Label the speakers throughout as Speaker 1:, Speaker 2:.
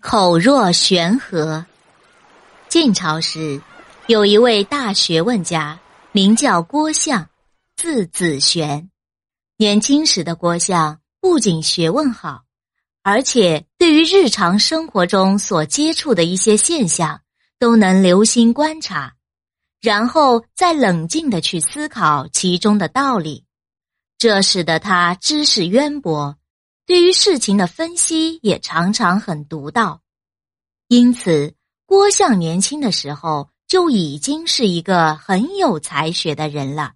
Speaker 1: 口若悬河。晋朝时，有一位大学问家，名叫郭象，字子玄。年轻时的郭象不仅学问好，而且对于日常生活中所接触的一些现象，都能留心观察，然后再冷静的去思考其中的道理。这使得他知识渊博。对于事情的分析也常常很独到，因此郭象年轻的时候就已经是一个很有才学的人了。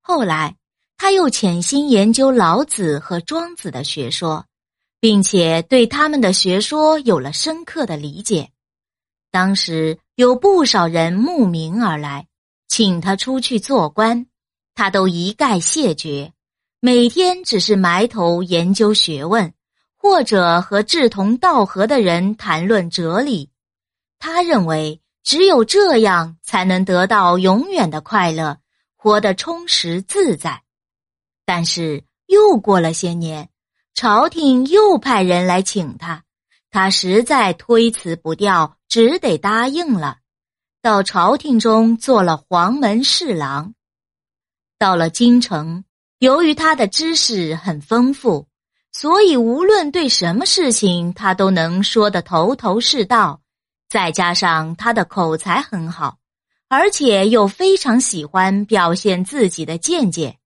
Speaker 1: 后来他又潜心研究老子和庄子的学说，并且对他们的学说有了深刻的理解。当时有不少人慕名而来，请他出去做官，他都一概谢绝。每天只是埋头研究学问，或者和志同道合的人谈论哲理。他认为只有这样才能得到永远的快乐，活得充实自在。但是又过了些年，朝廷又派人来请他，他实在推辞不掉，只得答应了。到朝廷中做了黄门侍郎，到了京城。由于他的知识很丰富，所以无论对什么事情，他都能说得头头是道。再加上他的口才很好，而且又非常喜欢表现自己的见解，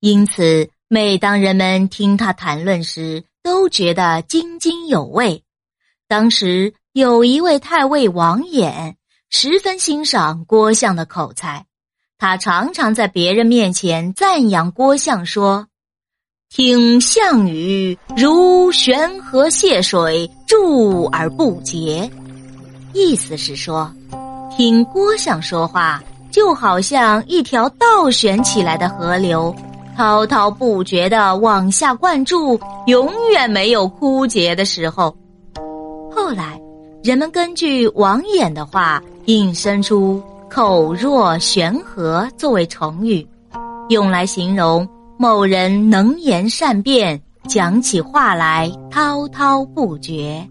Speaker 1: 因此每当人们听他谈论时，都觉得津津有味。当时有一位太尉王衍，十分欣赏郭象的口才。他常常在别人面前赞扬郭象说：“听项羽如悬河泻水，注而不竭。”意思是说，听郭象说话就好像一条倒悬起来的河流，滔滔不绝的往下灌注，永远没有枯竭的时候。后来，人们根据王衍的话引申出。口若悬河作为成语，用来形容某人能言善辩，讲起话来滔滔不绝。